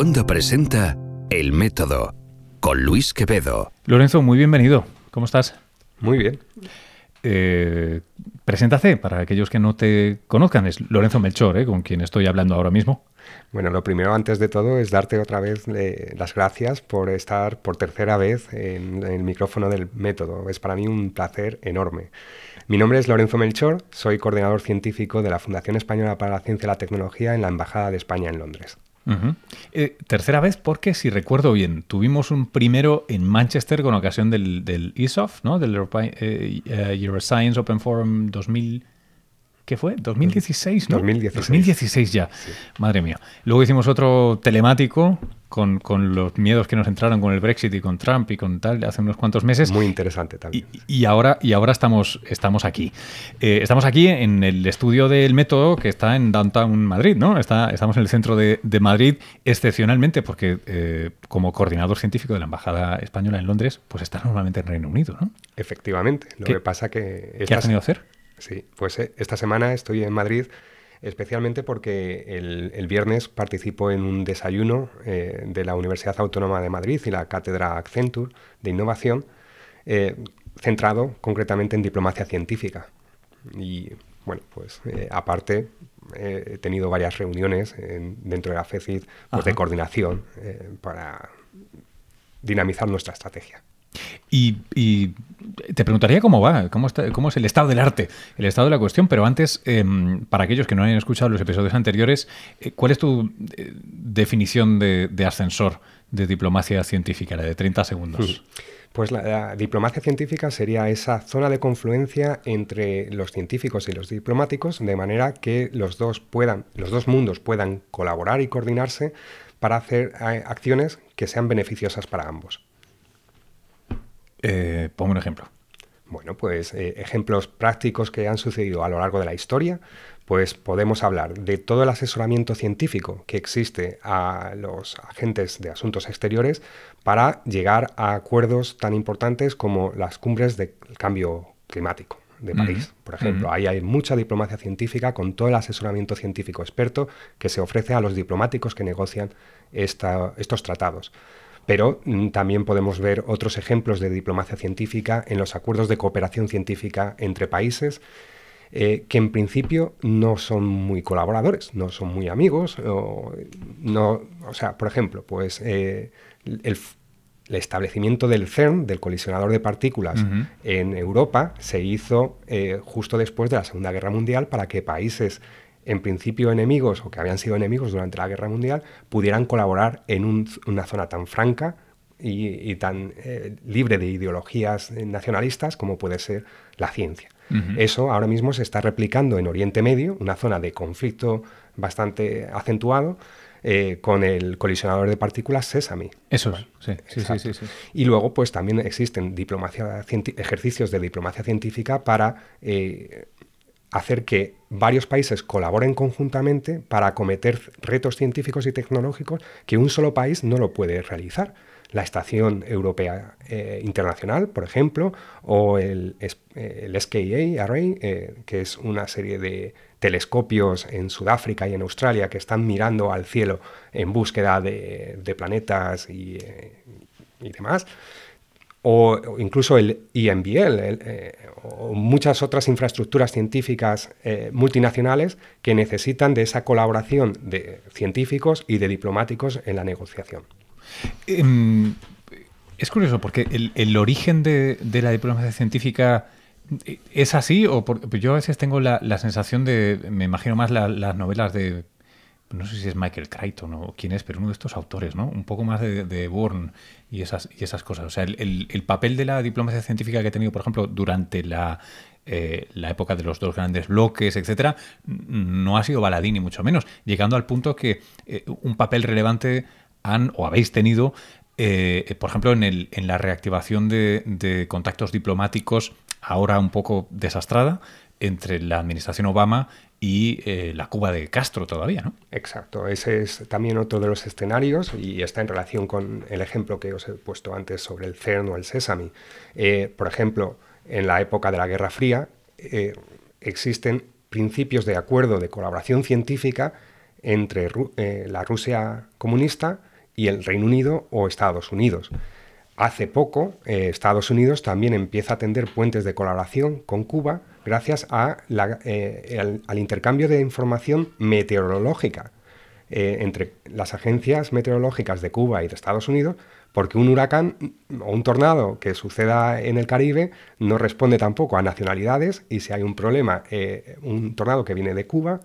Onda presenta El Método con Luis Quevedo. Lorenzo, muy bienvenido. ¿Cómo estás? Muy bien. Eh, preséntate para aquellos que no te conozcan. Es Lorenzo Melchor, eh, con quien estoy hablando ahora mismo. Bueno, lo primero antes de todo es darte otra vez eh, las gracias por estar por tercera vez en, en el micrófono del método. Es para mí un placer enorme. Mi nombre es Lorenzo Melchor, soy coordinador científico de la Fundación Española para la Ciencia y la Tecnología en la Embajada de España en Londres. Ujú. Eh, tercera vez porque, si recuerdo bien, tuvimos un primero en Manchester con ocasión del, del ESOF, ¿no? Del Europa, eh, eh, Euroscience Open Forum 2000... ¿Qué fue? 2016, ¿no? 2016. 2016 ya. Madre mía. Luego hicimos otro telemático con, con los miedos que nos entraron con el Brexit y con Trump y con tal hace unos cuantos meses. Muy interesante también. Y, y ahora, y ahora estamos, estamos aquí. Eh, estamos aquí en el estudio del método que está en Downtown Madrid, ¿no? Está, estamos en el centro de, de Madrid, excepcionalmente porque eh, como coordinador científico de la Embajada Española en Londres, pues está normalmente en Reino Unido, ¿no? Efectivamente. Lo ¿Qué- que pasa que... ¿Qué has tenido que hacer? Sí, pues eh, esta semana estoy en Madrid especialmente porque el, el viernes participo en un desayuno eh, de la Universidad Autónoma de Madrid y la Cátedra Accenture de Innovación, eh, centrado concretamente en diplomacia científica. Y bueno, pues aparte he tenido varias reuniones en- dentro de la FECID pues, de coordinación para dinamizar nuestra estrategia. Y, te preguntaría cómo va, cómo, está- es el estado del arte, el estado de la cuestión, pero antes, em, para aquellos que no hayan escuchado los episodios anteriores, eh, ¿cuál es tu eh, definición de, de ascensor de diplomacia científica, la de 30 segundos? Pues la, la diplomacia científica sería esa zona de confluencia entre los científicos y los diplomáticos, de manera que los dos puedan, los dos mundos puedan colaborar y coordinarse para hacer eh, acciones que sean beneficiosas para ambos. Eh, ponme un ejemplo. Bueno, pues eh, ejemplos prácticos que han sucedido a lo largo de la historia, pues podemos hablar de todo el asesoramiento científico que existe a los agentes de asuntos exteriores para llegar a acuerdos tan importantes como las cumbres del cambio climático de París, por ejemplo. Ahí hay mucha diplomacia científica con todo el asesoramiento científico experto que se ofrece a los diplomáticos que negocian esta- estos tratados. Pero mm, también podemos ver otros ejemplos de diplomacia científica en los acuerdos de cooperación científica entre países eh, que en principio no son muy colaboradores, no son muy amigos. O, no, o sea, por ejemplo, pues eh, el, establecimiento del CERN, del colisionador de partículas, en Europa se hizo eh, justo después de la Segunda Guerra Mundial para que países en principio enemigos o que habían sido enemigos durante la Guerra Mundial pudieran colaborar en un- una zona tan franca y, y tan eh, libre de ideologías eh, nacionalistas como puede ser la ciencia. Eso ahora mismo se está replicando en Oriente Medio, una zona de conflicto bastante acentuado, eh, con el colisionador de partículas Sesame. Eso es, sí, sí, sí. Y luego, pues también existen diplomacia ejercicios de diplomacia científica para eh, hacer que varios países colaboren conjuntamente para acometer retos científicos y tecnológicos que un solo país no lo puede realizar. La Estación Europea eh, Internacional, por ejemplo, o el, eh, el SKA Array, eh, que es una serie de telescopios en Sudáfrica y en Australia que están mirando al cielo en búsqueda de, planetas y demás o, incluso el INBL, el, eh, o muchas otras infraestructuras científicas eh, multinacionales que necesitan de esa colaboración de científicos y de diplomáticos en la negociación. Em, es curioso porque el, origen de, la diplomacia científica es así o por- yo a veces tengo la, sensación de, me imagino más la- las novelas de, no sé si es Michael Crichton o quién es, pero uno de estos autores, ¿no? Un poco más de, Bourne y esas, y esas cosas. O sea, el, el- el papel de la diplomacia científica que ha tenido, por ejemplo, durante la, eh, la época de los dos grandes bloques, etcétera, no ha sido baladí ni mucho menos, llegando al punto que eh, un papel relevante han o habéis tenido, eh, por ejemplo, en, el, en la reactivación de contactos diplomáticos, ahora un poco desastrada, entre la administración Obama y eh, la Cuba de Castro todavía, ¿no? Exacto, ese es también otro de los escenarios y está en relación con el ejemplo que os he puesto antes sobre el CERN o el Sesame. Eh, por ejemplo, en la época de la Guerra Fría eh, existen principios de acuerdo de colaboración científica entre eh, la Rusia comunista y el Reino Unido o Estados Unidos. Hace poco, Estados Unidos también empieza a tender puentes de colaboración con Cuba gracias eh, al, intercambio de información meteorológica eh, entre las agencias meteorológicas de Cuba y de Estados Unidos, porque un huracán o un tornado que suceda en el Caribe no responde tampoco a nacionalidades y si hay un problema, un tornado que viene de Cuba,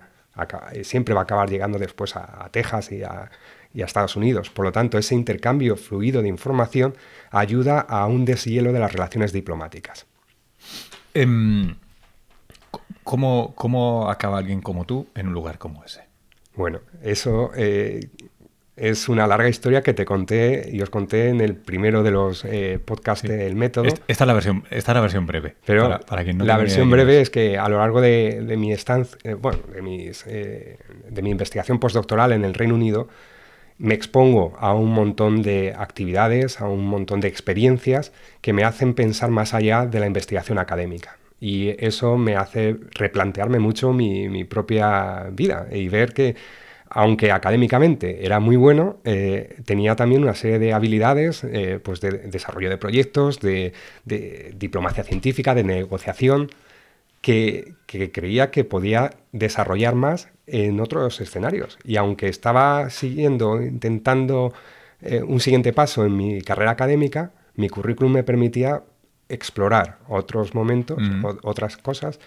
siempre va a acabar llegando después a, Texas y a, y a Estados Unidos. Por lo tanto, ese intercambio fluido de información ayuda a un deshielo de las relaciones diplomáticas. Em, ¿cómo, acaba alguien como tú en un lugar como ese? Bueno, eso eh, es una larga historia que te conté y os conté en el primero de los eh, podcasts del método. Esta es la versión, esta la versión breve. Pero para, no la versión breve es que a lo largo de, mi estancia, eh, bueno, de, mis, de mi investigación postdoctoral en el Reino Unido, me expongo a un montón de actividades, a un montón de experiencias que me hacen pensar más allá de la investigación académica. Y eso me hace replantearme mucho mi, propia vida y ver que, aunque académicamente era muy bueno, eh, tenía también una serie de habilidades eh, pues de desarrollo de proyectos, de diplomacia científica, de negociación, que, creía que podía desarrollar más en otros escenarios. Y aunque estaba siguiendo, intentando eh, un siguiente paso en mi carrera académica, mi currículum me permitía explorar otros momentos, otras cosas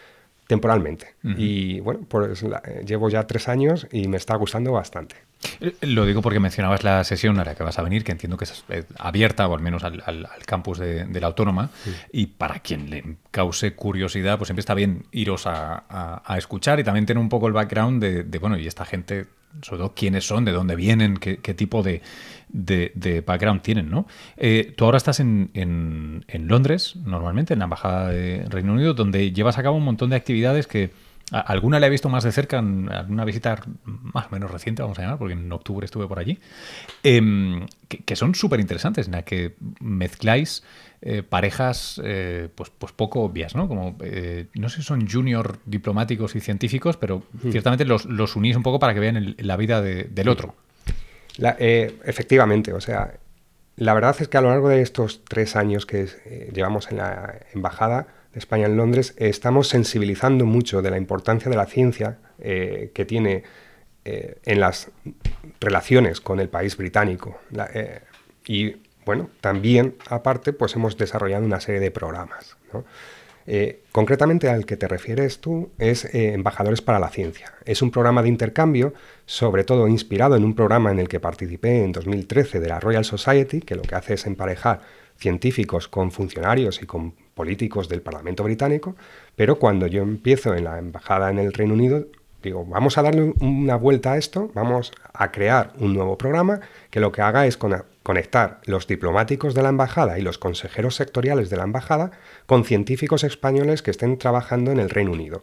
temporalmente. Y bueno, pues llevo ya tres años y me está gustando bastante. Lo digo porque mencionabas la sesión a la que vas a venir, que entiendo que es eh, abierta, o al menos al, campus de, la Autónoma, y para quien le cause curiosidad, pues siempre está bien iros a, escuchar y también tener un poco el background de, bueno, y esta gente, sobre todo quiénes son, de dónde vienen, qué, tipo de, background tienen, ¿no? Eh, tú ahora estás en, en Londres, normalmente, en la Embajada de Reino Unido, donde llevas a cabo un montón de actividades que Alguna la he visto más de cerca en alguna visita más o menos reciente, vamos a llamar, porque en octubre estuve por allí, em, que, son súper interesantes, en la que mezcláis eh, parejas eh, pues, pues poco obvias, ¿no? Como, eh, no sé si son junior diplomáticos y científicos, pero ciertamente los, unís un poco para que vean la vida del otro. efectivamente, o sea, la verdad es que a lo largo de estos tres años que llevamos en la embajada, de España en Londres, estamos sensibilizando mucho de la importancia de la ciencia eh, que tiene eh, en las relaciones con el país británico. Eh, y bueno, también aparte, pues hemos desarrollado una serie de programas. concretamente al que te refieres tú es Embajadores para la Ciencia. Es un programa de intercambio, sobre todo inspirado en un programa en el que participé en 2013 de la Royal Society, que lo que hace es emparejar científicos con funcionarios y con políticos del Parlamento británico, pero cuando yo empiezo en la embajada en el Reino Unido, digo, vamos a darle una vuelta a esto, vamos a crear un nuevo programa que lo que haga es conectar los diplomáticos de la embajada y los consejeros sectoriales de la embajada con científicos españoles que estén trabajando en el Reino Unido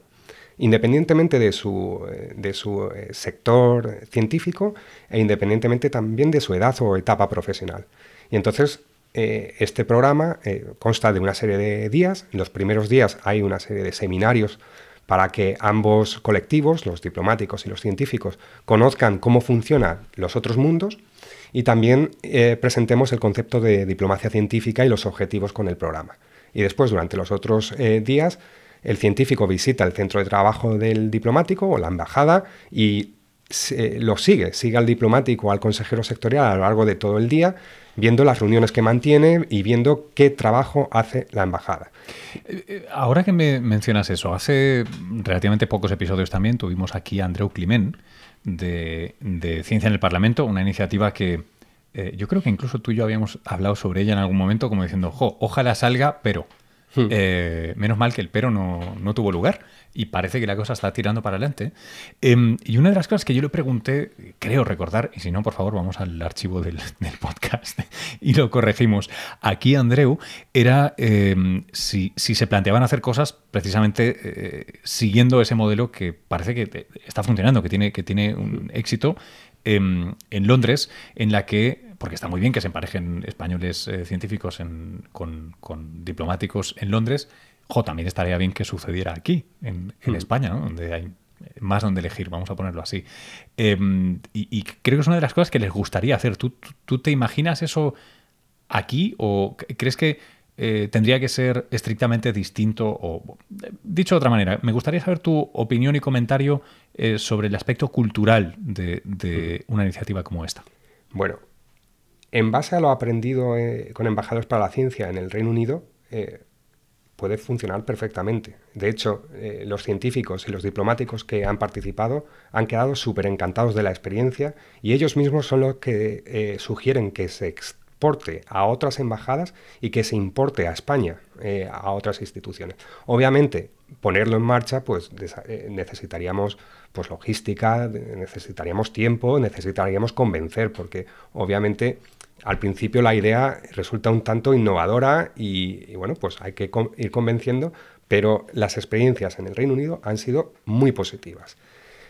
independientemente de su, eh, de su eh, sector científico e independientemente también de su edad o etapa profesional. Y entonces eh, este programa eh, consta de una serie de días. En los primeros días hay una serie de seminarios para que ambos colectivos, los diplomáticos y los científicos, conozcan cómo funcionan los otros mundos y también eh, presentemos el concepto de diplomacia científica y los objetivos con el programa. Y después, durante los otros días, el científico visita el centro de trabajo del diplomático o la embajada y lo sigue, sigue al diplomático al consejero sectorial a lo largo de todo el día viendo las reuniones que mantiene y viendo qué trabajo hace la embajada. Eh, eh, ahora que me mencionas eso, hace relativamente pocos episodios también tuvimos aquí a Andreu Climent de, Ciencia en el Parlamento, una iniciativa que eh, yo creo que incluso tú y yo habíamos hablado sobre ella en algún momento como diciendo, ojalá salga, pero... Hmm. menos mal que el pero no tuvo lugar y parece que la cosa está tirando para adelante. Em, y una de las cosas que yo le pregunté, creo recordar, y si no, por favor, vamos al archivo del, podcast y lo corregimos. Aquí, Andreu, era em, si, se planteaban hacer cosas precisamente eh, siguiendo ese modelo que parece que está funcionando, que tiene, que tiene un éxito em, en Londres, en la que porque está muy bien que se emparejen españoles eh, científicos con, diplomáticos en Londres, jo, también estaría bien que sucediera aquí, en, hmm. España, donde hay más donde elegir, vamos a ponerlo así. Em, y, creo que es una de las cosas que les gustaría hacer. ¿Tú, tú te imaginas eso aquí o crees que eh, tendría que ser estrictamente distinto? O, dicho de otra manera, me gustaría saber tu opinión y comentario eh, sobre el aspecto cultural de, una iniciativa como esta. Bueno, en base a lo aprendido eh, con Embajadores para la Ciencia en el Reino Unido, puede funcionar perfectamente. De hecho, los científicos y los diplomáticos que han participado han quedado súper encantados de la experiencia y ellos mismos son los que sugieren que se exporte a otras embajadas y que se importe a España, eh, a otras instituciones. Obviamente, ponerlo en marcha, pues eh, necesitaríamos pues, logística, necesitaríamos tiempo, necesitaríamos convencer, porque obviamente al principio la idea resulta un tanto innovadora y, bueno, pues hay que ir convenciendo, pero las experiencias en el Reino Unido han sido muy positivas.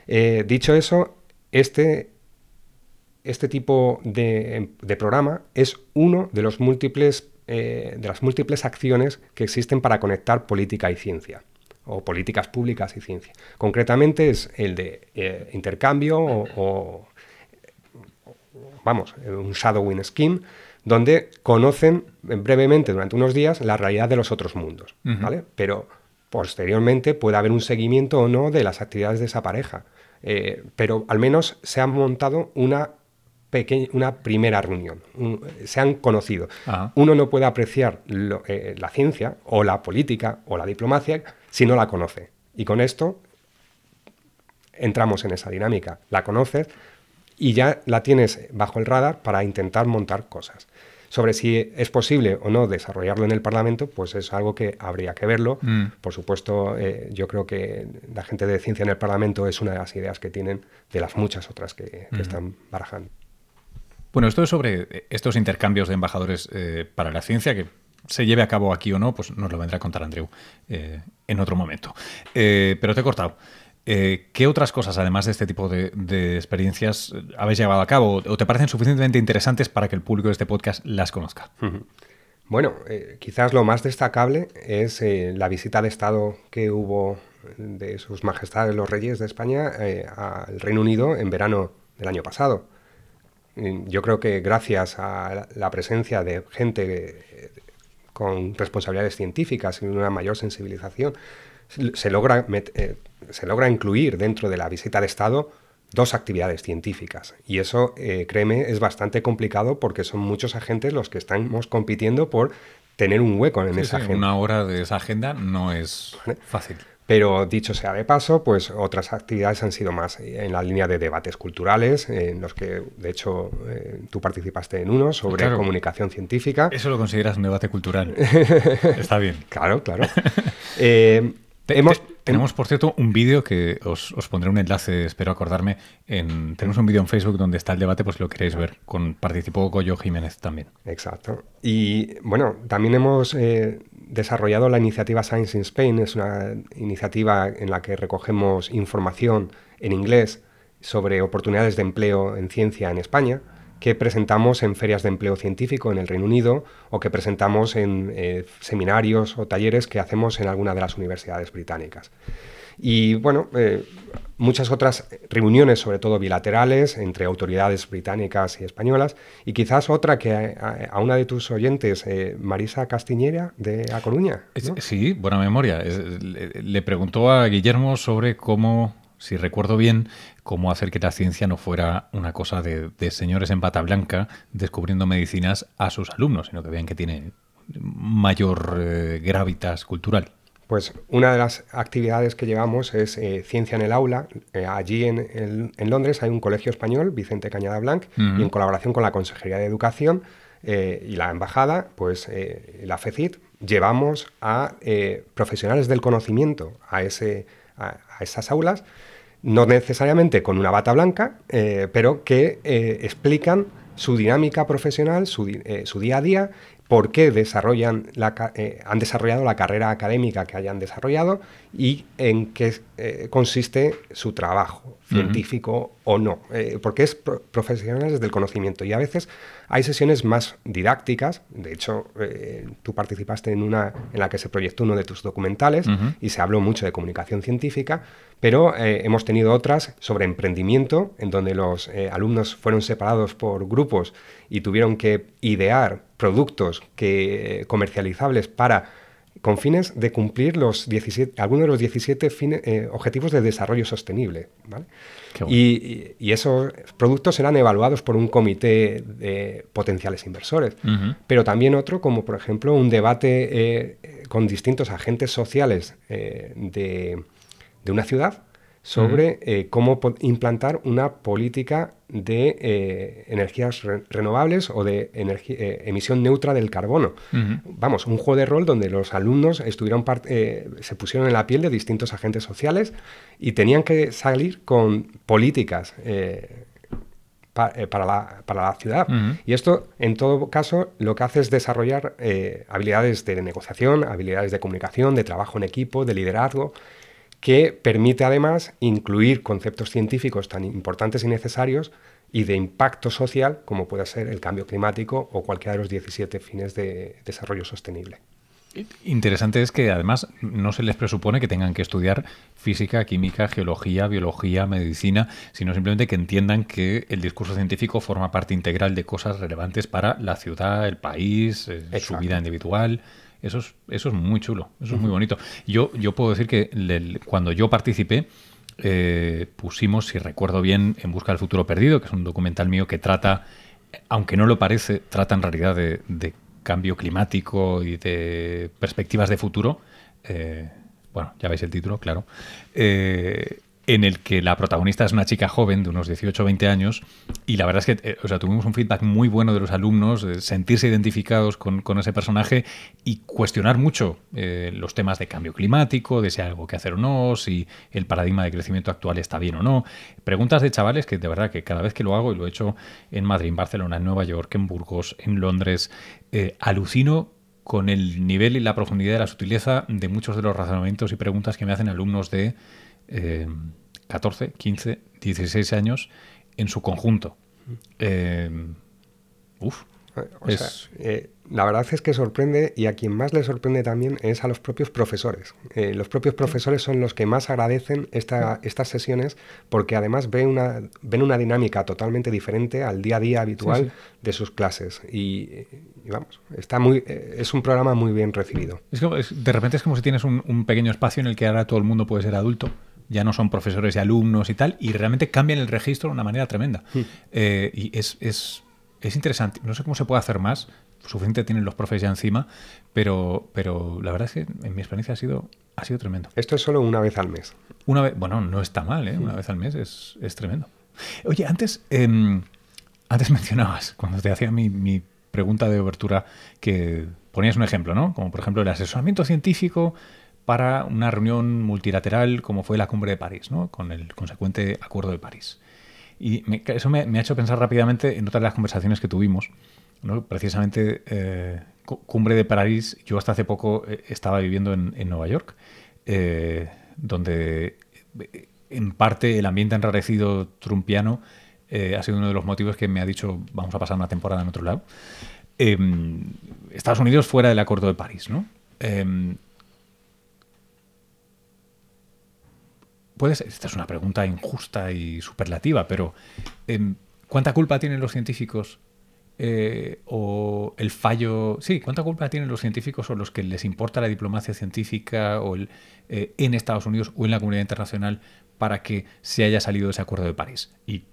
Eh, dicho eso, este este tipo de, programa es uno de, los múltiples, eh, de las múltiples acciones que existen para conectar política y ciencia o políticas públicas y ciencia. Concretamente es el de eh, intercambio o, vamos, un shadowing scheme, donde conocen brevemente durante unos días la realidad de los otros mundos, ¿vale? Pero posteriormente puede haber un seguimiento o no de las actividades de esa pareja. Eh, pero al menos se ha montado una una primera reunión. se han conocido. Uno no puede apreciar eh, la ciencia o la política o la diplomacia si no la conoce. Y con esto entramos en esa dinámica. La conoces y ya la tienes bajo el radar para intentar montar cosas. Sobre si es posible o no desarrollarlo en el Parlamento, pues es algo que habría que verlo. Mm. Por supuesto, eh, yo creo que la gente de ciencia en el Parlamento es una de las ideas que tienen de las muchas otras que, que mm. están barajando. Bueno, esto es sobre eh, estos intercambios de embajadores eh, para la ciencia, que se lleve a cabo aquí o no, pues nos lo vendrá a contar Andreu eh, en otro momento. pero te he cortado. ¿Qué otras cosas, además de este tipo de, experiencias, habéis llevado a cabo o te parecen suficientemente interesantes para que el público de este podcast las conozca? Bueno, quizás lo más destacable es la visita de Estado que hubo de sus majestades los reyes de España al Reino Unido en verano del año pasado. Yo creo que gracias a la presencia de gente eh, con responsabilidades científicas y una mayor sensibilización, se logra, eh, se logra incluir dentro de la visita de Estado dos actividades científicas. Y eso, eh, créeme, es bastante complicado porque son muchos agentes los que estamos compitiendo por tener un hueco en esa agenda. Una hora de esa agenda no es fácil. Pero dicho sea de paso, pues otras actividades han sido más en la línea de debates culturales, en los que de hecho eh, tú participaste en uno sobre comunicación científica. Eso lo consideras un debate cultural. Está bien. Claro, claro. Eh, tenemos, por cierto, un vídeo que os, pondré un enlace, espero acordarme. En, tenemos un vídeo en Facebook donde está el debate, pues lo queréis ver. Con, participó Goyo Jiménez también. Exacto. Y bueno, también hemos eh, desarrollado la iniciativa Science in Spain. Es una iniciativa en la que recogemos información en inglés sobre oportunidades de empleo en ciencia en España que presentamos en ferias de empleo científico en el Reino Unido o que presentamos en eh, seminarios o talleres que hacemos en alguna de las universidades británicas. Y bueno, eh, muchas otras reuniones, sobre todo bilaterales, entre autoridades británicas y españolas, y quizás otra que a, una de tus oyentes, eh, Marisa Castiñera, de A Coruña. Sí, buena memoria. le preguntó a Guillermo sobre cómo si recuerdo bien, cómo hacer que la ciencia no fuera una cosa de, señores en pata blanca descubriendo medicinas a sus alumnos, sino que vean que tiene mayor eh, gravitas cultural. Pues una de las actividades que llevamos es eh, Ciencia en el Aula. Eh, allí en, Londres hay un colegio español, Vicente Cañada Blanc, y en colaboración con la Consejería de Educación y la Embajada, pues la FECIT, llevamos a profesionales del conocimiento a, ese, a esas aulas no necesariamente con una bata blanca, eh, pero que eh, explican su dinámica profesional, eh, su, día a día, por qué desarrollan han desarrollado la carrera académica que hayan desarrollado y en qué consiste su trabajo científico o no, eh, porque es profesionales del conocimiento. Y a veces hay sesiones más didácticas, de hecho eh, tú participaste en una en la que se proyectó uno de tus documentales y se habló mucho de comunicación científica, pero eh, hemos tenido otras sobre emprendimiento, en donde los alumnos fueron separados por grupos y tuvieron que idear productos que, comercializables para con fines de cumplir los 17, algunos de los 17 eh, objetivos de desarrollo sostenible. Y, esos productos serán evaluados por un comité de potenciales inversores, pero también otro, como por ejemplo un debate eh, con distintos agentes sociales eh, de, de, una ciudad sobre eh, cómo implantar una política de eh, energías renovables o de eh, emisión neutra del carbono. Vamos, un juego de rol donde los alumnos estuvieron se pusieron en la piel de distintos agentes sociales y tenían que salir con políticas para, la, ciudad. Y esto, en todo caso, lo que hace es desarrollar habilidades de negociación, habilidades de comunicación, de trabajo en equipo, de liderazgo que permite además incluir conceptos científicos tan importantes y necesarios y de impacto social como puede ser el cambio climático o cualquiera de los 17 fines de desarrollo sostenible. Interesante es que además no se les presupone que tengan que estudiar física, química, geología, biología, medicina, sino simplemente que entiendan que el discurso científico forma parte integral de cosas relevantes para la ciudad, el país, eh, su vida individual. Eso es, eso es muy chulo, eso es muy bonito. Yo, yo puedo decir que cuando yo participé, eh, pusimos, si recuerdo bien, En Busca del Futuro Perdido, que es un documental mío que trata, aunque no lo parece, trata en realidad de, cambio climático y de perspectivas de futuro. Eh, bueno, ya veis el título, claro. Eh, en el que la protagonista es una chica joven de unos 18 o 20 años y la verdad es que eh, o sea, tuvimos un feedback muy bueno de los alumnos, sentirse identificados con, ese personaje y cuestionar mucho eh, los temas de cambio climático, de si hay algo que hacer o no, si el paradigma de crecimiento actual está bien o no. Preguntas de chavales que de verdad que cada vez que lo hago, y lo he hecho en Madrid, en Barcelona, en Nueva York, en Burgos, en Londres, eh, alucino con el nivel y la profundidad de la sutileza de muchos de los razonamientos y preguntas que me hacen alumnos de 14, 15, 16 años en su conjunto. Eh, uf. Eh, la verdad es que sorprende y a quien más le sorprende también es a los propios profesores. Eh, los propios profesores son los que más agradecen estas sesiones porque además ven una, ven una dinámica totalmente diferente al día a día habitual de sus clases. Y, vamos, está muy, es un programa muy bien recibido. de repente es como si tienes un, pequeño espacio en el que ahora todo el mundo puede ser adulto ya no son profesores y alumnos y tal, y realmente cambian el registro de una manera tremenda. Hmm. Eh, y es, es, es, interesante. No sé cómo se puede hacer más. Suficiente tienen los profes ya encima, pero, pero la verdad es que en mi experiencia ha sido, ha sido tremendo. Esto es solo una vez al mes. Una vez, bueno, no está mal, ¿eh? Una vez al mes es, es tremendo. Oye, antes, em, antes mencionabas, cuando te hacía mi, mi pregunta de obertura, que ponías un ejemplo, ¿no? Como por ejemplo el asesoramiento científico para una reunión multilateral como fue la cumbre de París, ¿no? con el consecuente Acuerdo de París. Y eso me, ha hecho pensar rápidamente en otras de las conversaciones que tuvimos. ¿no? Precisamente, eh, cumbre de París, yo hasta hace poco eh, estaba viviendo en, Nueva York, eh, donde en parte el ambiente enrarecido trumpiano ha sido uno de los motivos que me ha dicho vamos a pasar una temporada en otro lado. Em, Estados Unidos fuera del Acuerdo de París, ¿no? Em, esta es una pregunta injusta y superlativa, pero em, ¿cuánta culpa tienen los científicos eh, o el fallo, sí, ¿cuánta culpa tienen los científicos o los que les importa la diplomacia científica o el, eh, en Estados Unidos o en la comunidad internacional para que se haya salido ese acuerdo de París? Y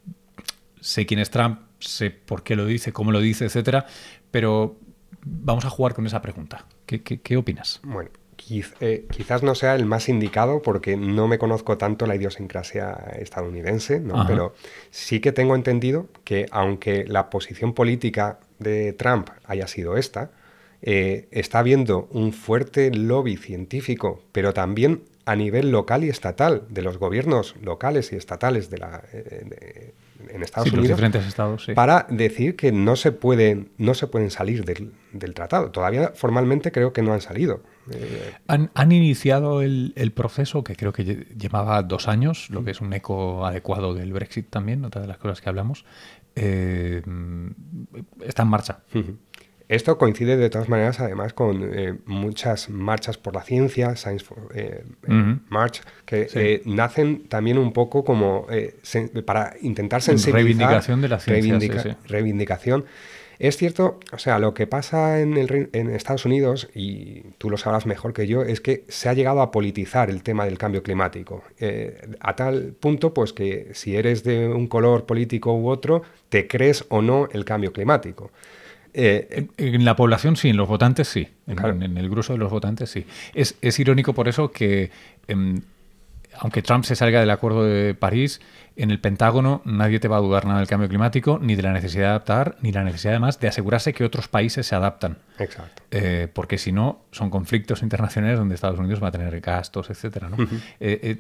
sé quién es Trump, sé por qué lo dice, cómo lo dice, etcétera, pero vamos a jugar con esa pregunta. ¿Qué, qué opinas? Bueno, eh, quizás no sea el más indicado porque no me conozco tanto la idiosincrasia estadounidense, pero sí que tengo entendido que aunque la posición política de Trump haya sido esta, eh, está habiendo un fuerte lobby científico, pero también a nivel local y estatal, de los gobiernos locales y estatales de la, eh, en Estados Unidos, diferentes estados, para decir que no se pueden, no se pueden salir del, del, tratado. Todavía formalmente creo que no han salido. Eh, ¿Han, iniciado el, proceso que creo que llevaba dos años, lo que es un eco adecuado del Brexit también, otra de las cosas que hablamos. Eh, está en marcha. Esto coincide de todas maneras además con eh, muchas marchas por la ciencia, Science March, que nacen también un poco como para intentar sensibilizar. Reivindicación de la ciencia. Reivindicación. Es cierto, o sea, lo que pasa en, Estados Unidos, y tú lo sabrás mejor que yo, es que se ha llegado a politizar el tema del cambio climático. Eh, a tal punto, pues que si eres de un color político u otro, te crees o no el cambio climático. Eh, en, la población sí, en los votantes sí. En, el grueso de los votantes sí. Es, irónico por eso que, em, aunque Trump se salga del Acuerdo de París, en el Pentágono nadie te va a dudar nada del cambio climático, ni de la necesidad de adaptar, ni la necesidad además de asegurarse que otros países se adaptan. Exacto. Eh, porque si no, son conflictos internacionales donde Estados Unidos va a tener gastos, etcétera. ¿no? Eh, eh,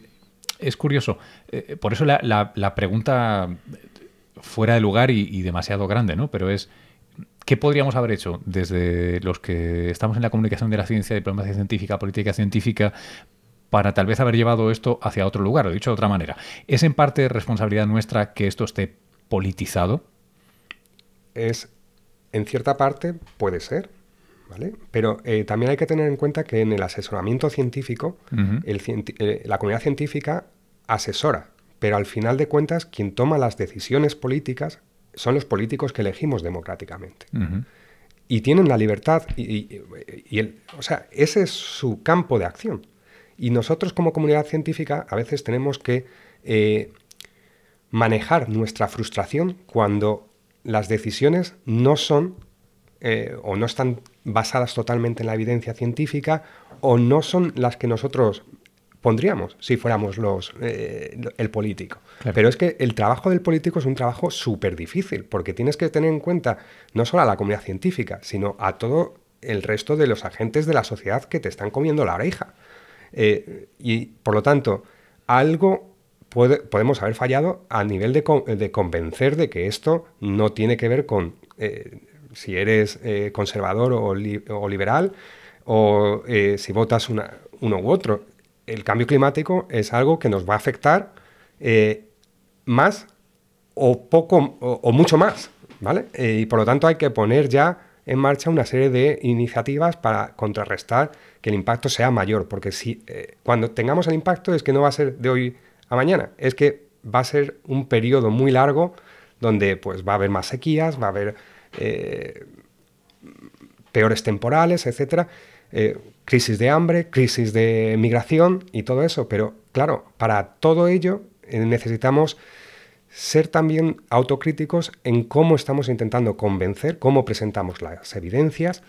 es curioso. por eso la, pregunta fuera de lugar y, y, demasiado grande, ¿no? Pero es. ¿Qué podríamos haber hecho desde los que estamos en la comunicación de la ciencia, diplomacia científica, política científica, para tal vez haber llevado esto hacia otro lugar, o dicho de otra manera. ¿Es en parte responsabilidad nuestra que esto esté politizado? Es, en cierta parte, puede ser, ¿vale? Pero eh, también hay que tener en cuenta que en el asesoramiento científico, eh, la comunidad científica asesora, pero al final de cuentas, quien toma las decisiones políticas son los políticos que elegimos democráticamente. Y tienen la libertad, y, el, o sea, ese es su campo de acción. Y nosotros como comunidad científica a veces tenemos que eh, manejar nuestra frustración cuando las decisiones no son eh, o no están basadas totalmente en la evidencia científica o no son las que nosotros pondríamos si fuéramos los, eh, el político. Pero es que el trabajo del político es un trabajo súper difícil, porque tienes que tener en cuenta no solo a la comunidad científica, sino a todo el resto de los agentes de la sociedad que te están comiendo la oreja. Eh, y por lo tanto, algo podemos haber fallado a nivel de, convencer de que esto no tiene que ver con eh, si eres eh, conservador o, liberal o si votas uno u otro. El cambio climático es algo que nos va a afectar más o poco o, mucho más, ¿vale? y por lo tanto hay que poner ya en marcha una serie de iniciativas para contrarrestar que el impacto sea mayor, porque si eh, cuando tengamos el impacto es que no va a ser de hoy a mañana, es que va a ser un periodo muy largo donde pues va a haber más sequías, va a haber eh, peores temporales, etcétera, eh, crisis de hambre, crisis de migración y todo eso, pero claro, para todo ello necesitamos ser también autocríticos en cómo estamos intentando convencer, cómo presentamos las evidencias,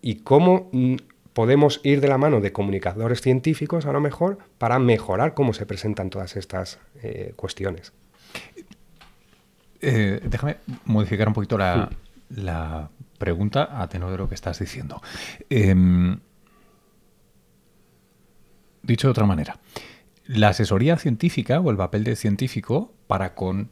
y cómo mm, podemos ir de la mano de comunicadores científicos, a lo mejor, para mejorar cómo se presentan todas estas eh, cuestiones. Eh, déjame modificar un poquito la, pregunta a tenor de lo que estás diciendo. Em, dicho de otra manera, la asesoría científica o el papel de científico para con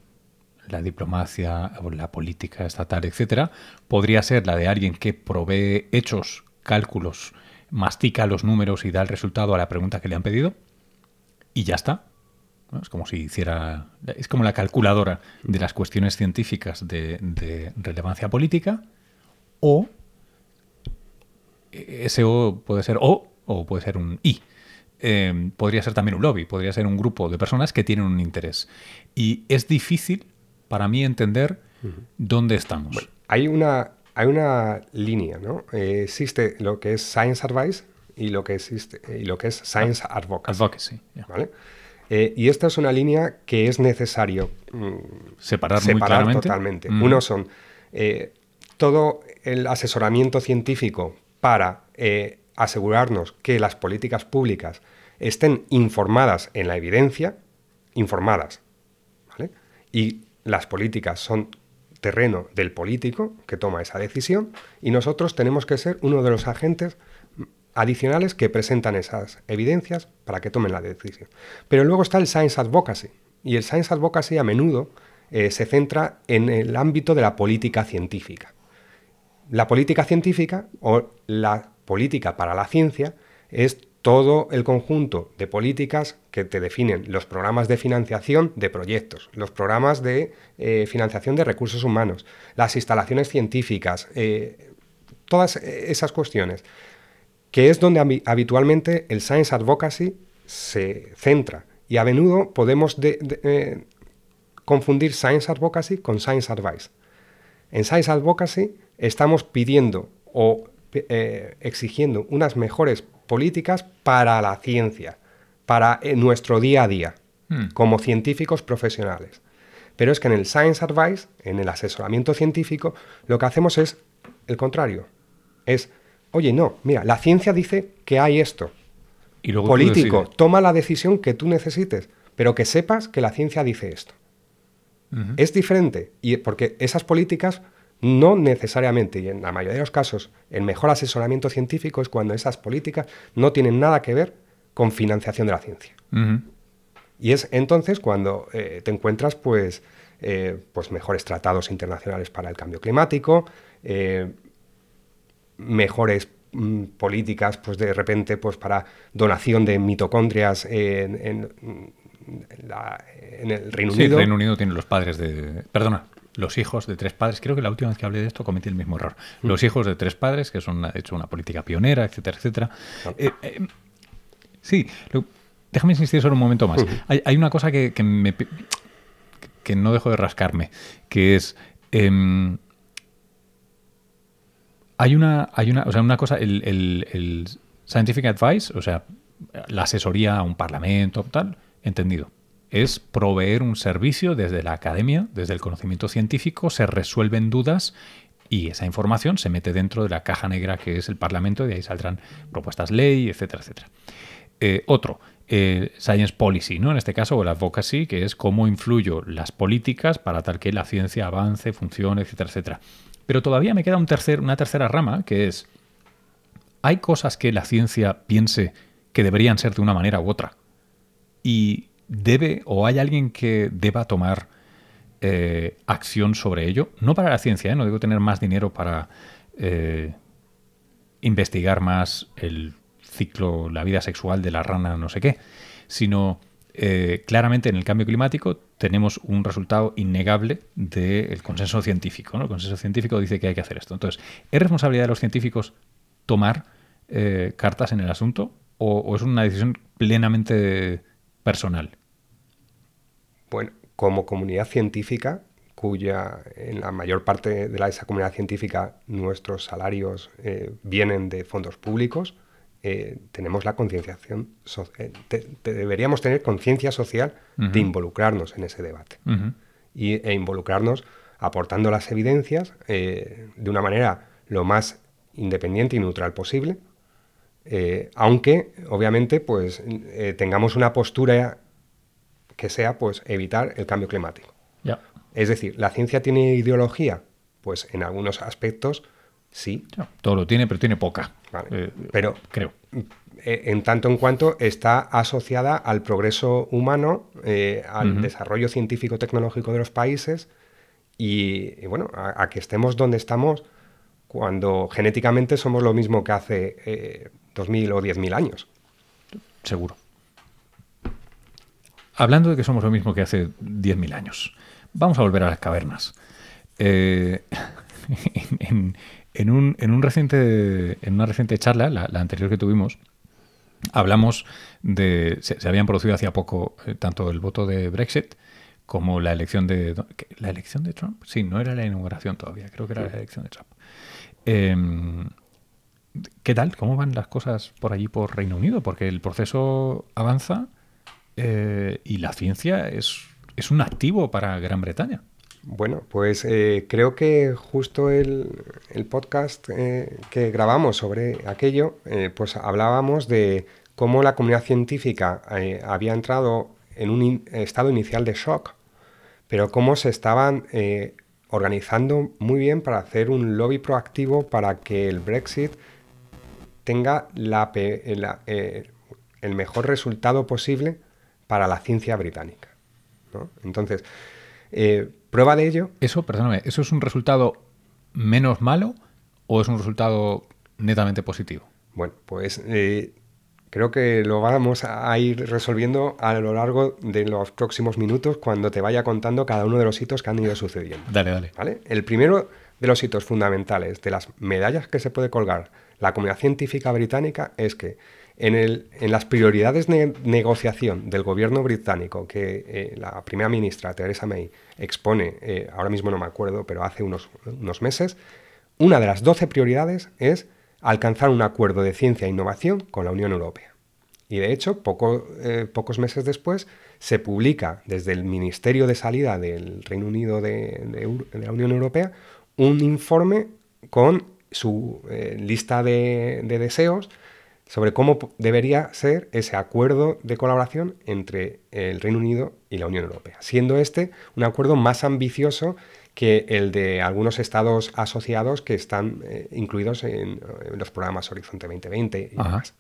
la diplomacia o la política estatal, etcétera, podría ser la de alguien que provee hechos, cálculos, mastica los números y da el resultado a la pregunta que le han pedido y ya está. Es como si hiciera. Es como la calculadora de las cuestiones científicas de, relevancia política. O ese O puede ser O o puede ser un I. Eh, podría ser también un lobby, podría ser un grupo de personas que tienen un interés. Y es difícil para mí entender dónde estamos. hay, una, hay una línea, ¿no? Eh, existe lo que es Science Advice y lo que, existe, y lo que es Science Advocacy. ¿vale? Eh, y esta es una línea que es necesario mm, separar, separar totalmente. Uno son eh, todo el asesoramiento científico para asegurarnos que las políticas públicas estén informadas en la evidencia, informadas, ¿vale? Y las políticas son terreno del político que toma esa decisión y nosotros tenemos que ser uno de los agentes adicionales que presentan esas evidencias para que tomen la decisión. Pero luego está el Science Advocacy y el Science Advocacy a menudo eh, se centra en el ámbito de la política científica. La política científica o la política para la ciencia es todo el conjunto de políticas que te definen los programas de financiación de proyectos, los programas de eh, financiación de recursos humanos, las instalaciones científicas, eh, todas esas cuestiones, que es donde habitualmente el Science Advocacy se centra. Y a menudo podemos eh, confundir Science Advocacy con Science Advice. En Science Advocacy estamos pidiendo o exigiendo unas mejores políticas para la ciencia, para eh, nuestro día a día, hmm. como científicos profesionales. Pero es que en el Science Advice, en el asesoramiento científico, lo que hacemos es el contrario. Es, oye, no, mira, la ciencia dice que hay esto. Y luego Político, toma la decisión que tú necesites, pero que sepas que la ciencia dice esto. Es diferente, y porque esas políticas no necesariamente, y en la mayoría de los casos, el mejor asesoramiento científico es cuando esas políticas no tienen nada que ver con financiación de la ciencia. Y es entonces cuando eh, te encuentras pues, eh, pues mejores tratados internacionales para el cambio climático, eh, mejores mm, políticas pues de repente pues para donación de mitocondrias en, en, el Reino Unido. el Reino Unido tiene los padres de... Perdona, los hijos de tres padres, creo que la última vez que hablé de esto cometí el mismo error. Mm. Los hijos de tres padres, que son hecho una política pionera, etcétera, etcétera. Ah. Eh, eh, sí, déjame insistir solo un momento más. hay, una cosa que, me, que no dejo de rascarme, que es... Em, hay una, hay una, o sea, una cosa, el, el scientific advice, o sea, la asesoría a un parlamento, tal, entendido es proveer un servicio desde la academia, desde el conocimiento científico, se resuelven dudas y esa información se mete dentro de la caja negra que es el Parlamento y de ahí saldrán propuestas ley, etcétera, etcétera. Eh, otro, eh, Science Policy, ¿no? En este caso, o el Advocacy, que es cómo influyo las políticas para tal que la ciencia avance, funcione, etcétera, etcétera. Pero todavía me queda un tercer, una tercera rama, que es, hay cosas que la ciencia piense que deberían ser de una manera u otra. Y debe o hay alguien que deba tomar eh, acción sobre ello, no para la ciencia, ¿eh? no digo tener más dinero para eh, investigar más el ciclo, la vida sexual de la rana, no sé qué, sino claramente en el cambio climático tenemos un resultado innegable del consenso científico. El consenso científico dice que hay que hacer esto. Entonces, ¿es responsabilidad de los científicos tomar cartas en el asunto o es una decisión plenamente personal? Bueno, como comunidad científica, cuya en la mayor parte de la, esa comunidad científica nuestros salarios eh, vienen de fondos públicos, eh, tenemos la concienciación, eh, deberíamos tener conciencia social de involucrarnos en ese debate. Y, e involucrarnos aportando las evidencias de una manera lo más independiente y neutral posible, eh, aunque obviamente pues eh, tengamos una postura que sea pues evitar el cambio climático. Es decir, ¿la ciencia tiene ideología? Pues en algunos aspectos sí. todo lo tiene, pero tiene poca. Eh, pero creo. En tanto en cuanto está asociada al progreso humano, al desarrollo científico-tecnológico de los países y, bueno, a, que estemos donde estamos cuando genéticamente somos lo mismo que hace 2.000 o 10.000 años. Seguro. Hablando de que somos lo mismo que hace 10.000 años, vamos a volver a las cavernas. Eh, en, un, reciente, en una reciente charla, la, anterior que tuvimos, hablamos de. Se, habían producido hacía poco eh, tanto el voto de Brexit como la elección de. ¿La elección de Trump? Sí, no era la inauguración todavía, creo que era la elección de Trump. Eh, ¿Qué tal? ¿Cómo van las cosas por allí, por Reino Unido? Porque el proceso avanza eh, y la ciencia es, es, un activo para Gran Bretaña. Bueno, pues eh, creo que justo el, podcast eh, que grabamos sobre aquello, pues hablábamos de cómo la comunidad científica había entrado en un estado inicial de shock, pero cómo se estaban organizando muy bien para hacer un lobby proactivo para que el Brexit tenga la, eh, el mejor resultado posible para la ciencia británica. Entonces, eh, prueba de ello. Eso, perdóname, ¿eso es un resultado menos malo o es un resultado netamente positivo? Bueno, pues eh, creo que lo vamos a ir resolviendo a lo largo de los próximos minutos cuando te vaya contando cada uno de los hitos que han ido sucediendo. Dale, dale. ¿Vale? El primero de los hitos fundamentales de las medallas que se puede colgar la comunidad científica británica es que en, el, en las prioridades de negociación del gobierno británico que eh, la primera ministra Theresa May expone, eh, ahora mismo no me acuerdo, pero hace unos, unos meses, una de las 12 prioridades es alcanzar un acuerdo de ciencia e innovación con la Unión Europea. Y de hecho, eh, pocos meses después, se publica desde el Ministerio de Salida del Reino Unido de, de, la Unión Europea un informe con su lista de, de deseos sobre cómo debería ser ese acuerdo de colaboración entre el Reino Unido y la Unión Europea, siendo este un acuerdo más ambicioso que el de algunos estados asociados que están eh, incluidos en, los programas Horizonte 2020 y demás.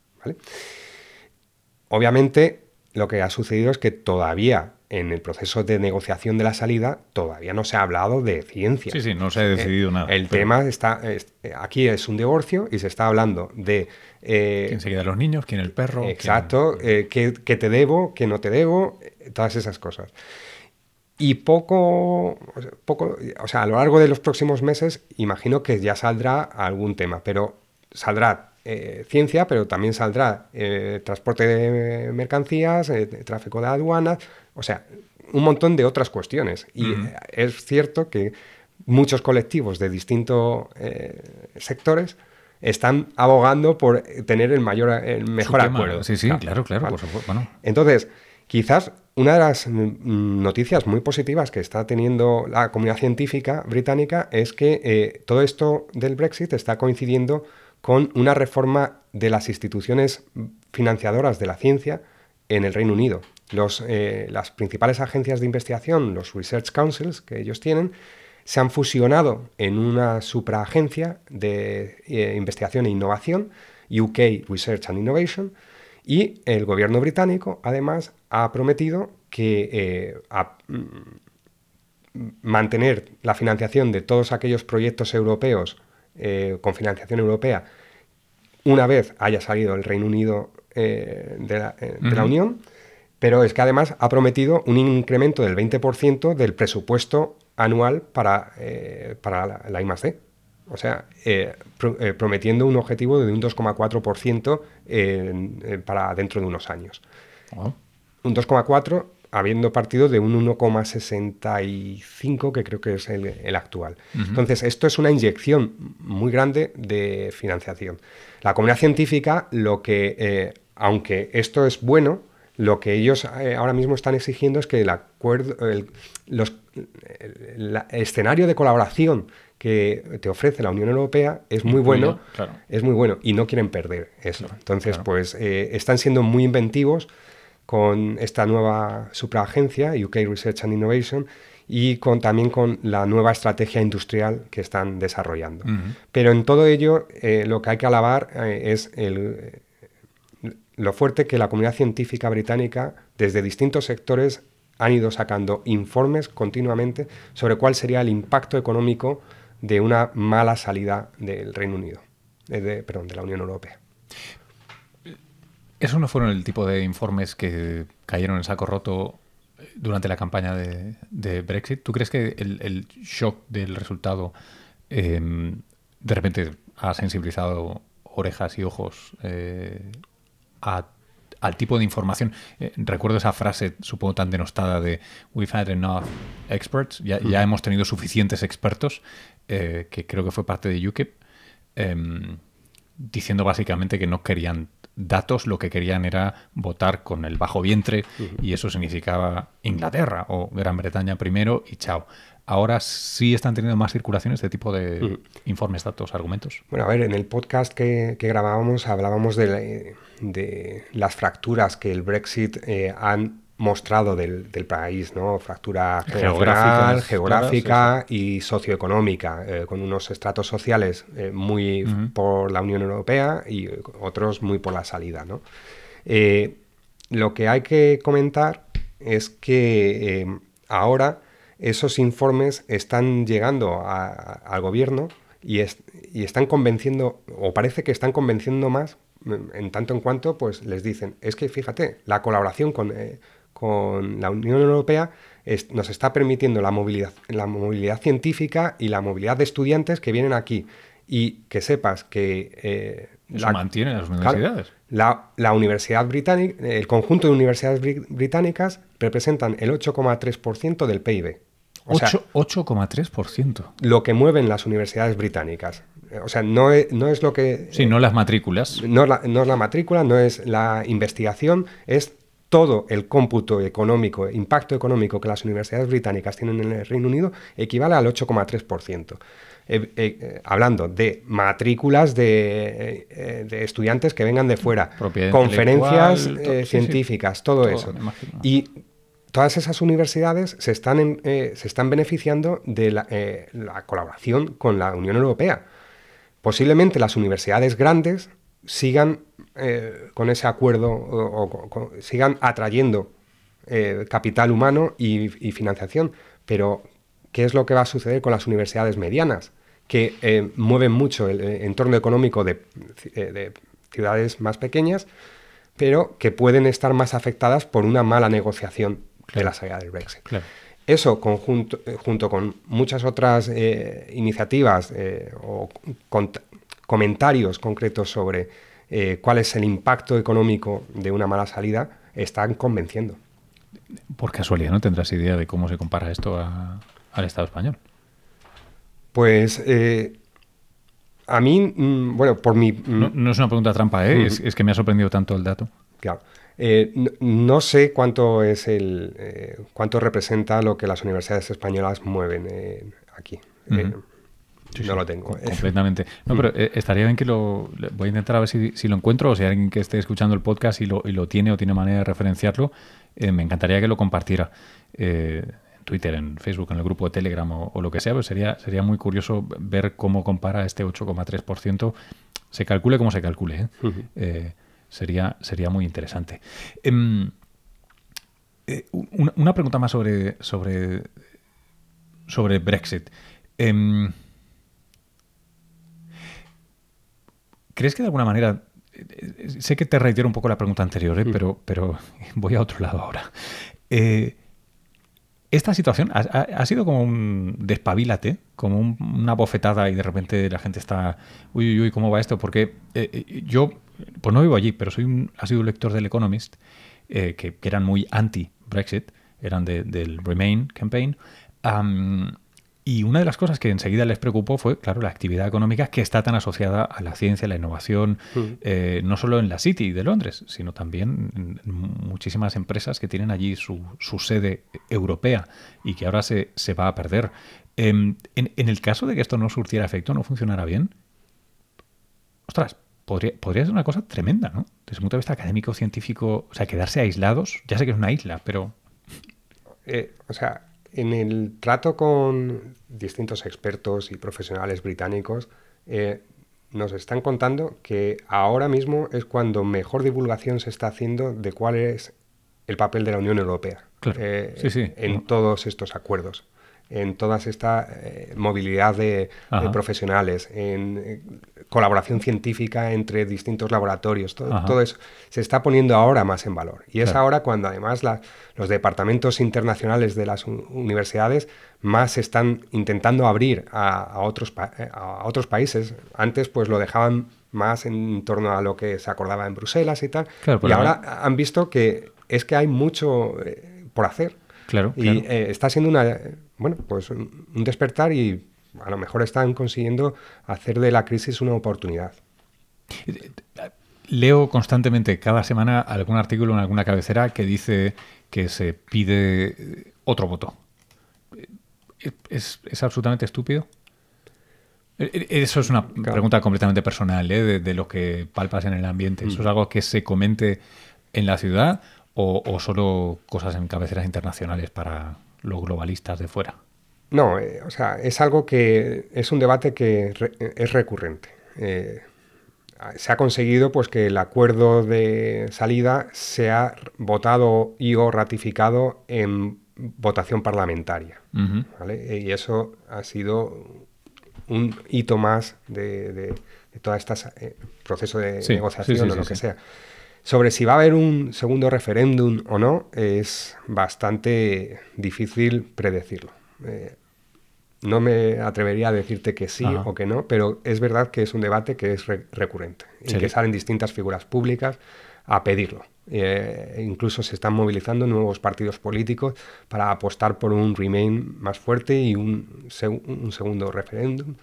Obviamente, lo que ha sucedido es que todavía en el proceso de negociación de la salida todavía no se ha hablado de ciencia. Sí, sí, no se ha decidido nada. El tema está, aquí es un divorcio y se está hablando de... Eh, ¿Quién se queda los niños? ¿Quién el perro? Exacto, eh, ¿qué, te debo? ¿Qué no te debo? Todas esas cosas. Y poco, poco, o sea, a lo largo de los próximos meses imagino que ya saldrá algún tema, pero saldrá eh, ciencia, pero también saldrá eh, transporte de mercancías, eh, tráfico de aduanas, o sea, un montón de otras cuestiones. Y es cierto que muchos colectivos de distintos sectores están abogando por tener el mayor, el mejor acuerdo. Sí, sí, claro, claro, por supuesto. Entonces, quizás una de las mm, noticias muy positivas que está teniendo la comunidad científica británica es que todo esto del Brexit está coincidiendo con una reforma de las instituciones financiadoras de la ciencia en el Reino Unido. Eh, las principales agencias de investigación, los Research Councils que ellos tienen, se han fusionado en una supraagencia de eh, investigación e innovación, UK Research and Innovation, y el gobierno británico además ha prometido que eh, mm, mantener la financiación de todos aquellos proyectos europeos eh, con financiación europea una vez haya salido el Reino Unido eh, de, la, eh, Unión, pero es que además ha prometido un incremento del 20% del presupuesto anual para, para la, la I+.D. O sea, prometiendo un objetivo de un 2,4% para dentro de unos años. Un 2,4 habiendo partido de un 1,65 que creo que es el, actual. Entonces, esto es una inyección muy grande de financiación. La comunidad científica, lo que, eh, aunque esto es bueno, lo que ellos eh, ahora mismo están exigiendo es que el acuerdo, el, escenario de colaboración que te ofrece la Unión Europea es muy bueno, es muy bueno y no quieren perder eso. Entonces, pues eh, están siendo muy inventivos con esta nueva supraagencia, UK Research and Innovation, y con, también con la nueva estrategia industrial que están desarrollando. Pero en todo ello, eh, lo que hay que alabar eh, es el, lo fuerte que la comunidad científica británica, desde distintos sectores, han ido sacando informes continuamente sobre cuál sería el impacto económico de una mala salida del Reino Unido, de, perdón, de la Unión Europea. ¿Esos no fueron el tipo de informes que cayeron en saco roto durante la campaña de, Brexit? ¿Tú crees que el, shock del resultado em, de repente ha sensibilizado orejas y ojos eh, al tipo de información? Eh, recuerdo esa frase, supongo, tan denostada de We've had enough experts, ya, hemos tenido suficientes expertos, eh, que creo que fue parte de UKIP, em, diciendo básicamente que no querían datos lo que querían era votar con el bajo vientre y eso significaba Inglaterra o Gran Bretaña primero y chao. Ahora sí están teniendo más circulación este tipo de informes, datos, argumentos. Bueno, a ver, en el podcast que, grabábamos hablábamos de, las fracturas que el Brexit eh, han mostrado del, país, ¿no? Fractura geográfica, geográfica y socioeconómica, eh, con unos estratos sociales eh, muy por la Unión Europea y otros muy por la salida, ¿no? Eh, lo que hay que comentar es que ahora esos informes están llegando al gobierno y, y están convenciendo, o parece que están convenciendo más en tanto en cuanto pues les dicen, es que fíjate, la colaboración con, eh, con la Unión Europea nos está permitiendo la movilidad, la movilidad científica y la movilidad de estudiantes que vienen aquí. Y que sepas que... Eh, la, mantiene las universidades. la, la, Universidad Británica, el conjunto de universidades británicas representan el 8,3% del PIB. 8,3%. Lo que mueven las universidades británicas. O sea, no es, no es lo que... Sí, no las matrículas. No, no es la matrícula, no es la investigación, es todo el cómputo económico, impacto económico que las universidades británicas tienen en el Reino Unido equivale al 8,3%. Eh, eh, hablando de matrículas de, eh, estudiantes que vengan de fuera, conferencias científicas, todo, eso. Y todas esas universidades se están, se están beneficiando de la, la, colaboración con la Unión Europea. Posiblemente las universidades grandes sigan eh, con ese acuerdo o, sigan atrayendo eh, capital humano y, financiación. Pero, ¿qué es lo que va a suceder con las universidades medianas? Que eh, mueven mucho el entorno económico de, ciudades más pequeñas, pero que pueden estar más afectadas por una mala negociación de la salida del Brexit. Eso, conjunto, junto con muchas otras iniciativas o comentarios concretos sobre eh, cuál es el impacto económico de una mala salida, están convenciendo. Por casualidad, ¿no tendrás idea de cómo se compara esto al Estado español? Pues eh, a mí, mm, bueno, por mi... Mm, no, es una pregunta trampa, ¿eh? es, que me ha sorprendido tanto el dato. Claro. no, sé cuánto es el cuánto representa lo que las universidades españolas mueven aquí no lo tengo. Completamente. No, pero eh, estaría bien que lo. Voy a intentar a ver si, lo encuentro o si hay alguien que esté escuchando el podcast y lo, y lo tiene o tiene manera de referenciarlo. Eh, me encantaría que lo compartiera. Eh, en Twitter, en Facebook, en el grupo de Telegram o, lo que sea, pues sería, sería muy curioso ver cómo compara este 8,3%. Se calcule como se calcule. sería, sería muy interesante. Em, una, pregunta más sobre, sobre, sobre Brexit. Em, ¿Crees que de alguna manera, eh, sé que te reitero un poco la pregunta anterior, ¿eh? pero, pero voy a otro lado ahora. Eh, esta situación ha, sido como un despabilate, como una bofetada y de repente la gente está, uy, uy, uy, ¿cómo va esto? Porque yo, pues no vivo allí, pero soy un, ha sido un lector del Economist, que, eran muy anti-Brexit, eran del Remain campaign. Y una de las cosas que enseguida les preocupó fue, claro, la actividad económica que está tan asociada a la ciencia, la innovación, mm. eh, no solo en la City de Londres, sino también en muchísimas empresas que tienen allí su, sede europea y que ahora se, se va a perder. Em, en, el caso de que esto no surtiera efecto, no funcionara bien, ostras, podría, podría ser una cosa tremenda, ¿no? Desde el punto de vista académico, científico, o sea, quedarse aislados, ya sé que es una isla, pero... Eh, o sea, en el trato con distintos expertos y profesionales británicos, eh, nos están contando que ahora mismo es cuando mejor divulgación se está haciendo de cuál es el papel de la Unión Europea eh, en todos estos acuerdos en toda esta eh, movilidad de, profesionales, en eh, colaboración científica entre distintos laboratorios, todo, eso se está poniendo ahora más en valor. Y es ahora cuando además los departamentos internacionales de las universidades más están intentando abrir a, otros, eh, a otros países. Antes pues lo dejaban más en torno a lo que se acordaba en Bruselas y tal. y ahora han visto que es que hay mucho por hacer. Claro, y está siendo una, bueno, pues un, despertar y a lo mejor están consiguiendo hacer de la crisis una oportunidad. Leo constantemente cada semana algún artículo en alguna cabecera que dice que se pide otro voto. ¿Es, absolutamente estúpido? E, e, eso es una pregunta completamente personal, ¿eh? de, lo que palpas en el ambiente. ¿Eso es mm. algo que se comente en la ciudad o, o solo cosas en cabeceras internacionales para, los globalistas de fuera. No, eh, o sea, es algo que es un debate que es recurrente. Eh, se ha conseguido pues que el acuerdo de salida sea votado y o ratificado en votación parlamentaria. Y eso ha sido un hito más de, de, todo este proceso de negociación o lo que sea. Sobre si va a haber un segundo referéndum o no, es bastante difícil predecirlo. Eh, no me atrevería a decirte que sí o que no, pero es verdad que es un debate que es recurrente y que salen distintas figuras públicas a pedirlo. Eh, incluso se están movilizando nuevos partidos políticos para apostar por un Remain más fuerte y un, un segundo referéndum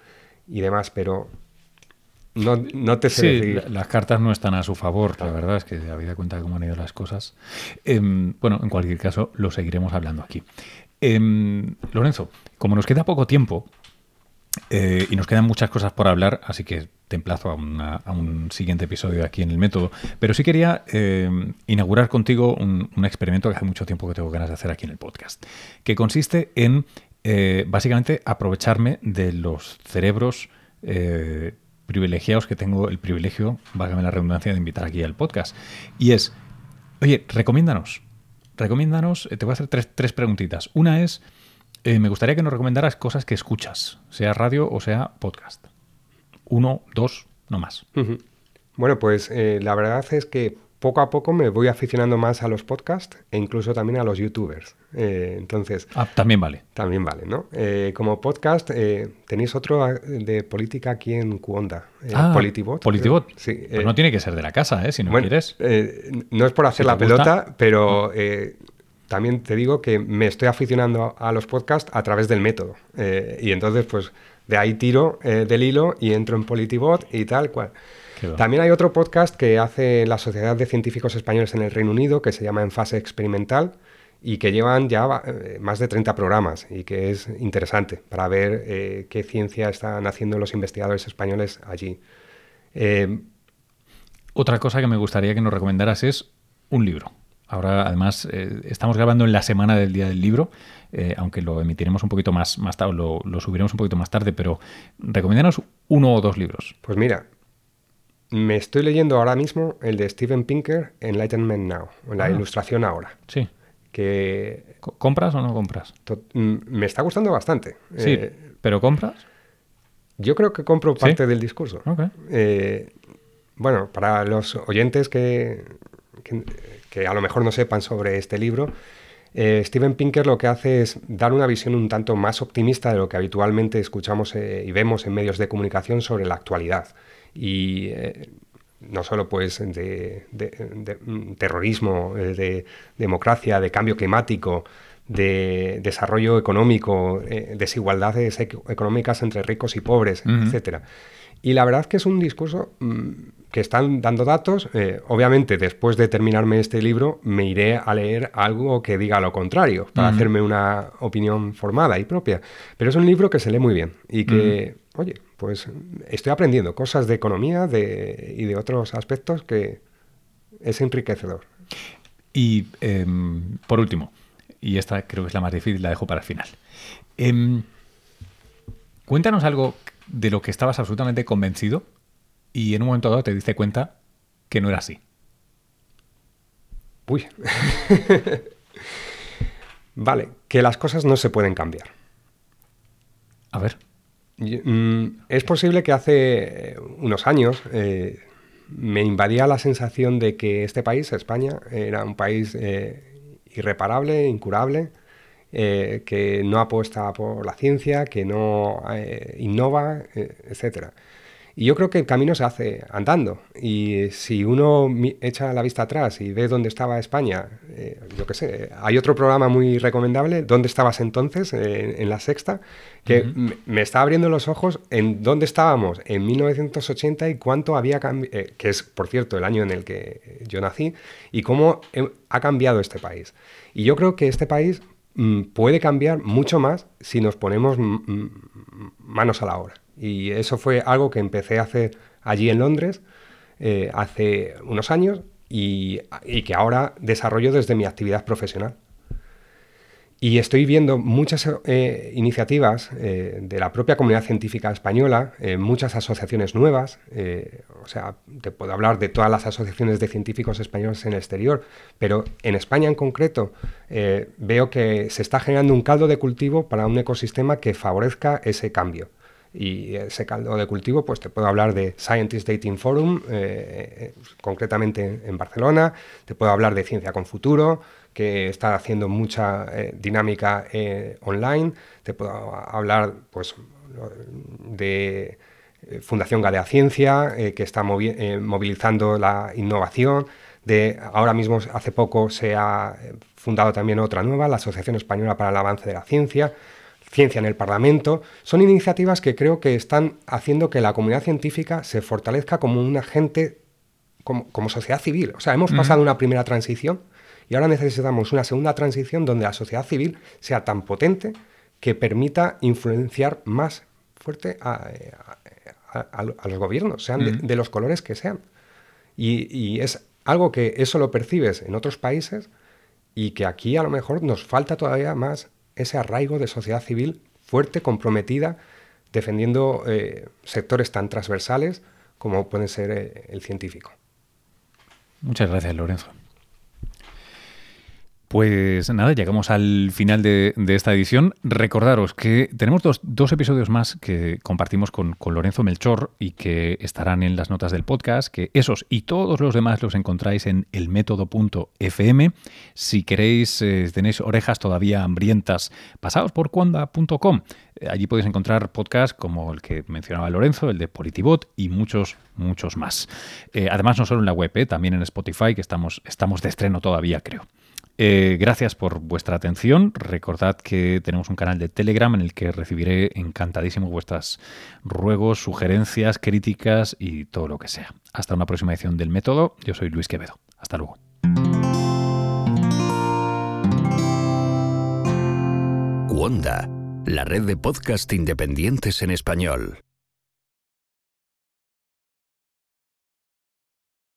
y demás, pero no, no te sé sí, las cartas no están a su favor, la verdad es que habida cuenta de cómo han ido las cosas. Em, bueno, en cualquier caso, lo seguiremos hablando aquí. Em, Lorenzo, como nos queda poco tiempo eh, y nos quedan muchas cosas por hablar, así que te emplazo a, un siguiente episodio aquí en el método, pero sí quería em, inaugurar contigo un, experimento que hace mucho tiempo que tengo ganas de hacer aquí en el podcast, que consiste en eh, básicamente aprovecharme de los cerebros eh, privilegiados que tengo el privilegio, válgame la redundancia, de invitar aquí al podcast. Y es, oye, recomiéndanos. Recomiéndanos, eh, te voy a hacer tres, tres preguntitas. Una es, eh, me gustaría que nos recomendaras cosas que escuchas, sea radio o sea podcast. Uno, dos, no más. Bueno, pues eh, la verdad es que poco a poco me voy aficionando más a los podcasts e incluso también a los youtubers. Eh, entonces... Ah, también vale. También vale, ¿no? Eh, como podcast, eh, tenéis otro de política aquí en Cuonda, ah, Politibot. Politibot. Sí. Pues no tiene que ser de la casa, ¿eh? Si no quieres. no es por hacer la pelota, pero también te digo que me estoy aficionando a los podcasts a través del método. y entonces, pues, de ahí tiro del hilo y entro en Politibot y tal cual. También hay otro podcast que hace la Sociedad de Científicos Españoles en el Reino Unido que se llama En Fase Experimental y que llevan ya eh, más de 30 programas y que es interesante para ver eh, qué ciencia están haciendo los investigadores españoles allí. Eh, Otra cosa que me gustaría que nos recomendaras es un libro. Ahora, además, estamos grabando en la semana del Día del Libro, aunque lo emitiremos un poquito más, más tarde, lo, lo subiremos un poquito más tarde, pero recomendanos uno o dos libros. Pues mira, me estoy leyendo ahora mismo el de Steven Pinker, Enlightenment Now, la ah. ilustración ahora. Sí. Que, ¿Compras o no compras? Mm, me está gustando bastante. Sí, eh, pero ¿compras? Yo creo que compro parte del discurso. Eh, bueno, para los oyentes que, que, a lo mejor no sepan sobre este libro, eh, Steven Pinker lo que hace es dar una visión un tanto más optimista de lo que habitualmente escuchamos y vemos en medios de comunicación sobre la actualidad y eh, no solo pues de, mm, terrorismo, eh, de democracia, de cambio climático, de desarrollo económico, eh, desigualdades económicas entre ricos y pobres, etcétera. Y la verdad que es un discurso mm, que están dando datos. Eh, obviamente, después de terminarme este libro, me iré a leer algo que diga lo contrario, para hacerme una opinión formada y propia. Pero es un libro que se lee muy bien y que, oye, pues estoy aprendiendo cosas de economía y de otros aspectos que es enriquecedor. Y em, por último, y esta creo que es la más difícil, la dejo para el final. Em, cuéntanos algo de lo que estabas absolutamente convencido y en un momento dado te diste cuenta que no era así. Uy. vale, que las cosas no se pueden cambiar. A ver. Mm, es posible que hace unos años eh, me invadía la sensación de que este país, España, era un país eh, irreparable, incurable, eh, que no apuesta por la ciencia, que no eh, innova, eh, etc. Y yo creo que el camino se hace andando. Y si uno echa la vista atrás y ve dónde estaba España, yo qué sé, hay otro programa muy recomendable, ¿Dónde estabas entonces? en la sexta, que me está abriendo los ojos en dónde estábamos en 1980 y cuánto había cambiado, que es, por cierto, el año en el que yo nací, y cómo ha cambiado este país. Y yo creo que este país Mm, puede cambiar mucho más si nos ponemos manos a la obra. Y eso fue algo que empecé a hacer allí en Londres eh, hace unos años y, que ahora desarrollo desde mi actividad profesional. Y estoy viendo muchas eh, iniciativas eh, de la propia comunidad científica española, muchas asociaciones nuevas, o sea, te puedo hablar de todas las asociaciones de científicos españoles en el exterior, pero en España en concreto veo que se está generando un caldo de cultivo para un ecosistema que favorezca ese cambio. Y ese caldo de cultivo, pues te puedo hablar de Scientist Dating Forum, eh, concretamente en Barcelona, te puedo hablar de Ciencia con Futuro, que está haciendo mucha eh, dinámica eh, online, te puedo hablar pues, de Fundación Gadea Ciencia, que está movilizando la innovación, de ahora mismo hace poco se ha fundado también otra nueva, la Asociación Española para el Avance de la Ciencia, Ciencia en el Parlamento, son iniciativas que creo que están haciendo que la comunidad científica se fortalezca como un agente, como, sociedad civil. O sea, hemos pasado una primera transición y ahora necesitamos una segunda transición donde la sociedad civil sea tan potente que permita influenciar más fuerte a, los gobiernos, sean de, los colores que sean. Y, y es algo que eso lo percibes en otros países y que aquí a lo mejor nos falta todavía más ese arraigo de sociedad civil fuerte, comprometida, defendiendo eh, sectores tan transversales como puede ser eh, el científico. Muchas gracias, Lorenzo. Pues nada, llegamos al final de, esta edición. Recordaros que tenemos dos, episodios más que compartimos con, Lorenzo Melchor y que estarán en las notas del podcast, que esos y todos los demás los encontráis en elmétodo.fm. Si queréis, eh, tenéis orejas todavía hambrientas, pasaos por cuanda.com. Eh, allí podéis encontrar podcasts como el que mencionaba Lorenzo, el de Politibot y muchos, muchos más. Eh, además, no solo en la web, también en Spotify, que estamos, estamos de estreno todavía, creo. Eh, gracias por vuestra atención. Recordad que tenemos un canal de Telegram en el que recibiré encantadísimo vuestras ruegos, sugerencias, críticas y todo lo que sea. Hasta una próxima edición del método. Yo soy Luis Quevedo. Hasta luego. Wanda, la red de podcast independientes en español.